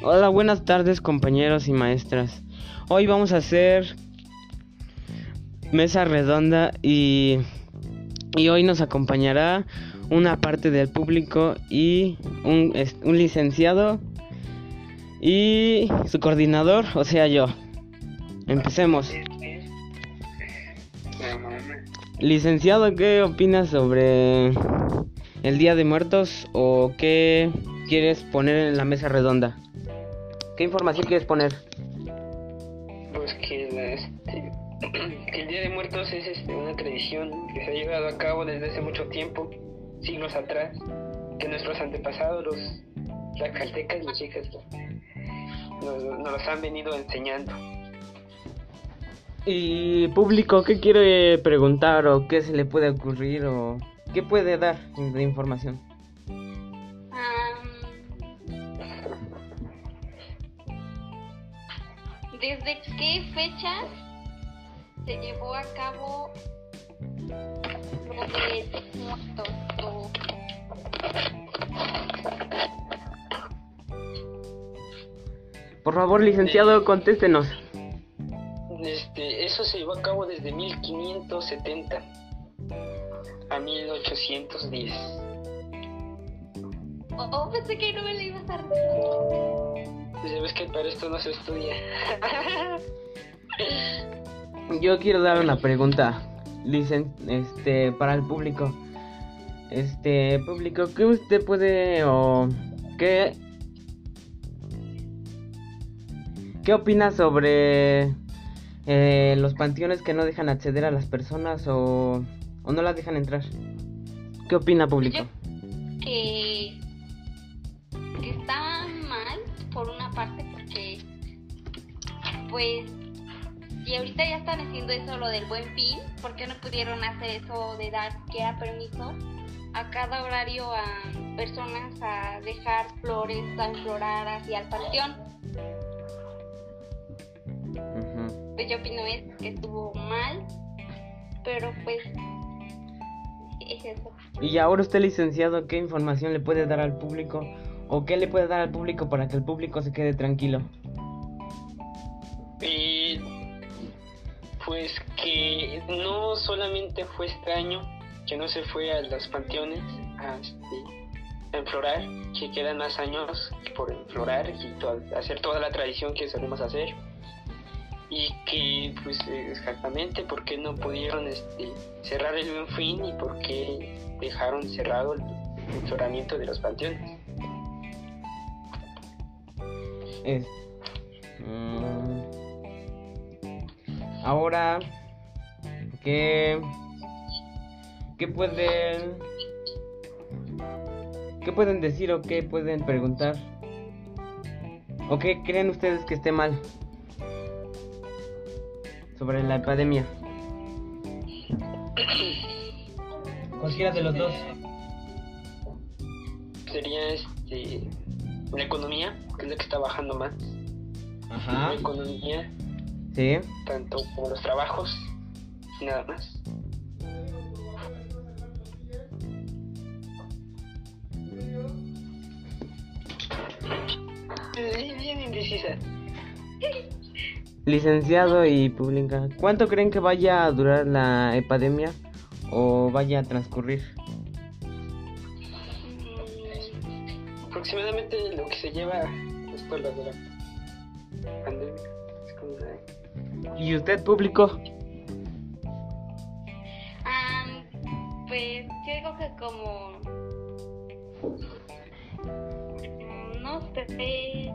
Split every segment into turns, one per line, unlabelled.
Hola, buenas tardes compañeros y maestras. Hoy vamos a hacer mesa redonda y, y hoy nos acompañará una parte del público y un, un licenciado y su coordinador, o sea yo. Empecemos. Licenciado, ¿qué opinas sobre el Día de Muertos o qué quieres poner en la mesa redonda? ¿Qué información quieres poner?
Pues que, este, que el Día de Muertos es este, una tradición que se ha llevado a cabo desde hace mucho tiempo, siglos atrás, que nuestros antepasados, los zacaltecas, los chicas, nos, nos los han venido enseñando.
Y público, ¿qué quiere preguntar o qué se le puede ocurrir o qué puede dar de información?
¿Desde qué fechas se llevó a cabo lo de muertos?
Por favor, licenciado, contéstenos.
Este, eso se llevó a cabo desde 1570 a 1810.
Oh, pensé que no me lo ibas a responder.
Pues ya ves que para esto no se estudia.
Yo quiero dar una pregunta, licen este, para el público. Este, público, ¿qué usted puede o qué qué opina sobre eh, los panteones que no dejan acceder a las personas o, o no las dejan entrar? ¿Qué opina público?
Que parte porque pues y ahorita ya están haciendo eso lo del buen fin, ¿por qué no pudieron hacer eso de dar que era permiso a cada horario a personas a dejar flores, a enflorar hacia el panteón? Pues yo opino es que estuvo mal, pero pues es eso.
Y ahora usted licenciado, ¿qué información le puede dar al público o qué le puede dar al público para que el público se quede tranquilo?
Y pues que no solamente fue extraño que no se fue a los panteones a, este, a enflorar, que quedan más años por enflorar y hacer toda la tradición que solemos hacer y que pues exactamente por qué no pudieron este, cerrar el buen fin y por qué dejaron cerrado el enfloramiento de los panteones.
Es, mm, ahora, ¿qué, ¿qué pueden, qué pueden decir o qué pueden preguntar? ¿O qué creen ustedes que esté mal sobre la epidemia? Cualquiera de los dos.
Sería este, la economía, que es la que está bajando más.
Ajá.
La economía,
Sí.
tanto como los trabajos, nada más. Bien indecisa.
Licenciado y pública, ¿cuánto creen que vaya a durar la epidemia o vaya a transcurrir?
Aproximadamente lo que se lleva después de la pandemia. Es como una-
¿Y usted público?
Pues yo digo que como no sé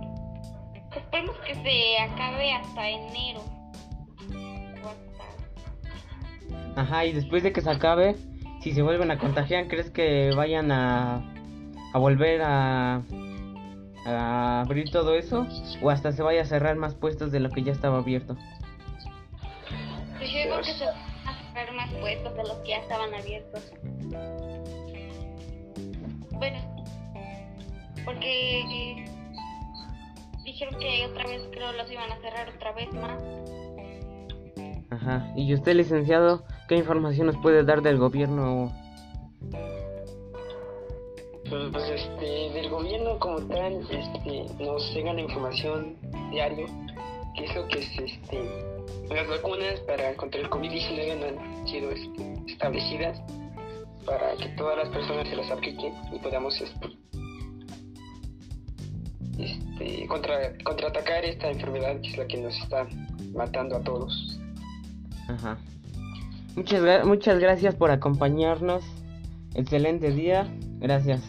esperemos que se acabe hasta enero o hasta
Ajá, y después de que se acabe, si se vuelven a contagiar, ¿crees que vayan a, a volver a, a abrir todo eso? ¿O hasta se vaya a cerrar más puestos de lo que ya estaba abierto?
pues yo digo que se van a cerrar más puestos de los que ya estaban abiertos bueno porque eh, dijeron que otra vez creo los iban a cerrar otra vez más
Ajá, y usted licenciado, ¿qué información nos puede dar del gobierno?
pues del gobierno como tal este, nos llega la información diario, que es lo que es este, las vacunas para contra el COVID-19 no han sido este, establecidas para que todas las personas se las apliquen y podamos este, este, contra, contraatacar esta enfermedad que es la que nos está matando a todos.
Ajá. Muchas, muchas gracias por acompañarnos. Excelente día. Gracias.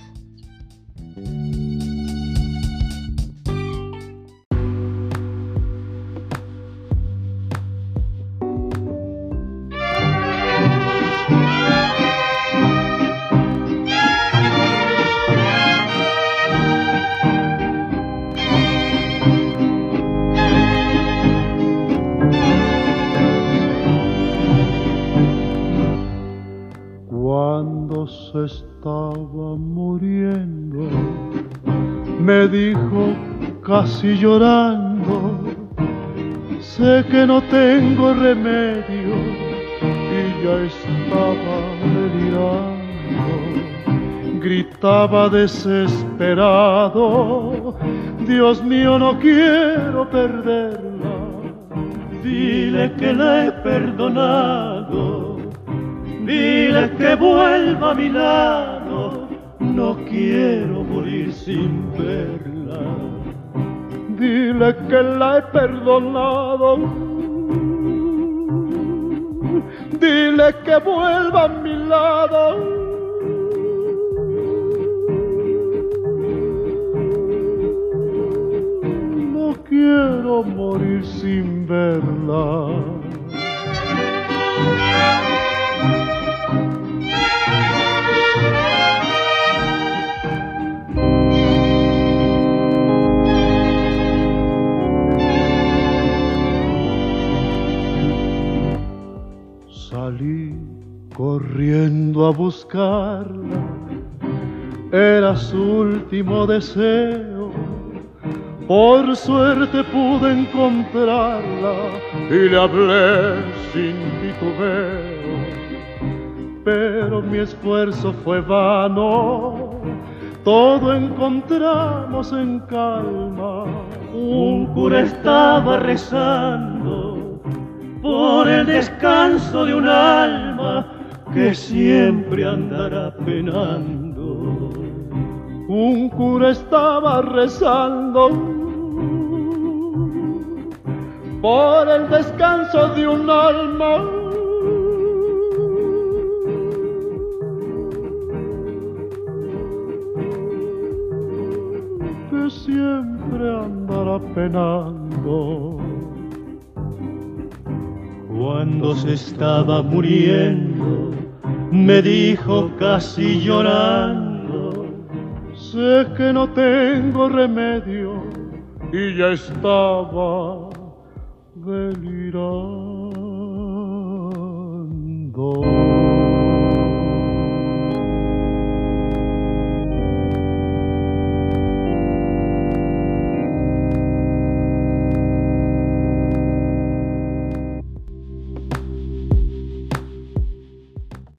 Casi llorando, sé que no tengo remedio y ya estaba delirando. Gritaba desesperado, Dios mío no quiero perderla, dile que la he perdonado, dile que vuelva a mi lado, no quiero morir sin verla dile que la he perdonado. Dile que vuelva a mi lado. No quiero morir sin verla. Corriendo a buscarla, era su último deseo. Por suerte pude encontrarla y le hablé sin titubeo, pero mi esfuerzo fue vano, todo encontramos en calma. Un cura estaba rezando por el descanso de un alma que siempre andará penando. Un cura estaba rezando por el descanso de un alma. que siempre andará penando. Cuando se estaba muriendo, me dijo casi llorando, sé que no tengo remedio y ya estaba delirando.